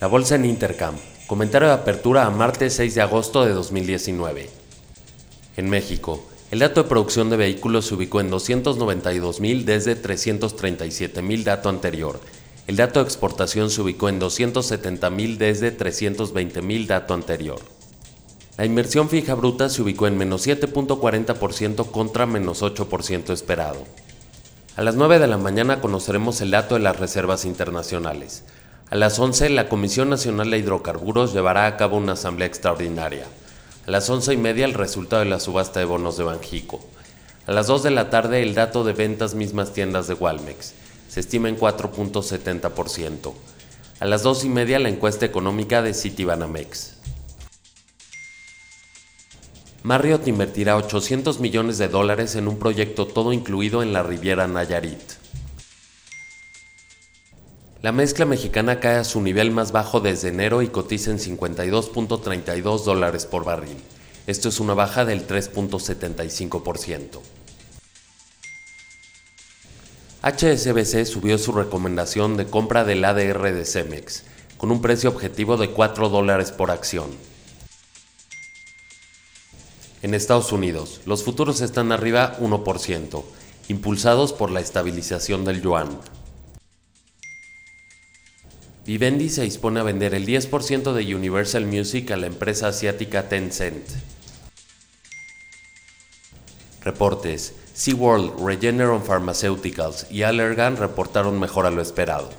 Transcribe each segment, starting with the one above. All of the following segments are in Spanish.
La bolsa en Intercam. Comentario de apertura a martes 6 de agosto de 2019. En México, el dato de producción de vehículos se ubicó en 292.000 desde 337.000 dato anterior. El dato de exportación se ubicó en 270.000 desde 320.000 dato anterior. La inversión fija bruta se ubicó en menos 7.40% contra menos 8% esperado. A las 9 de la mañana conoceremos el dato de las reservas internacionales. A las 11 la Comisión Nacional de Hidrocarburos llevará a cabo una asamblea extraordinaria. A las 11 y media el resultado de la subasta de bonos de Banjico. A las 2 de la tarde el dato de ventas mismas tiendas de Walmex. Se estima en 4.70%. A las 2 y media la encuesta económica de Citibanamex. Marriott invertirá 800 millones de dólares en un proyecto todo incluido en la Riviera Nayarit. La mezcla mexicana cae a su nivel más bajo desde enero y cotiza en 52.32 dólares por barril. Esto es una baja del 3.75%. HSBC subió su recomendación de compra del ADR de Cemex, con un precio objetivo de 4 dólares por acción. En Estados Unidos, los futuros están arriba 1%, impulsados por la estabilización del yuan. Vivendi se dispone a vender el 10% de Universal Music a la empresa asiática Tencent. Reportes. SeaWorld, Regeneron Pharmaceuticals y Allergan reportaron mejor a lo esperado.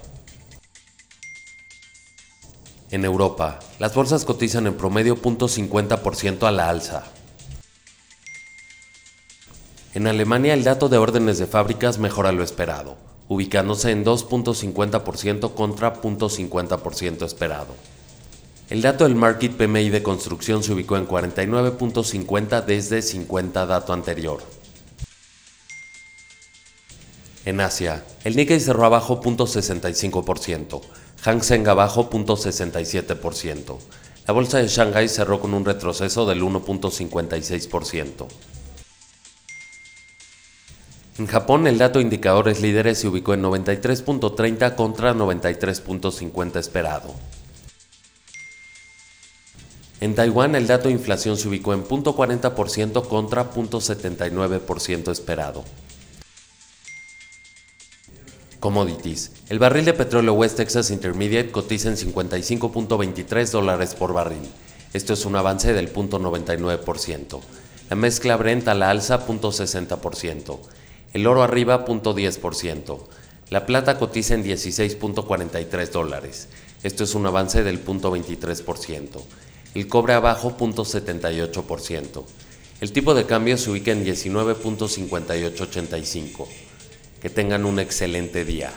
En Europa, las bolsas cotizan en promedio 0.50% a la alza. En Alemania el dato de órdenes de fábricas mejora lo esperado, ubicándose en 2.50% contra 0.50% esperado. El dato del Market PMI de construcción se ubicó en 49.50 desde 50 dato anterior. En Asia, el Nikkei cerró abajo 0.65%, Hang Seng abajo 0.67%. La bolsa de Shanghai cerró con un retroceso del 1.56%. En Japón, el dato indicadores líderes se ubicó en 93.30 contra 93.50 esperado. En Taiwán, el dato inflación se ubicó en 0.40% contra 0.79% esperado. Commodities. El barril de petróleo West Texas Intermediate cotiza en 55.23 dólares por barril. Esto es un avance del 0.99%. La mezcla Brent a la alza 0.60% el oro arriba 0.10%, la plata cotiza en 16.43 dólares, esto es un avance del 0.23%, el cobre abajo 0.78%, el tipo de cambio se ubica en 19.5885. Que tengan un excelente día.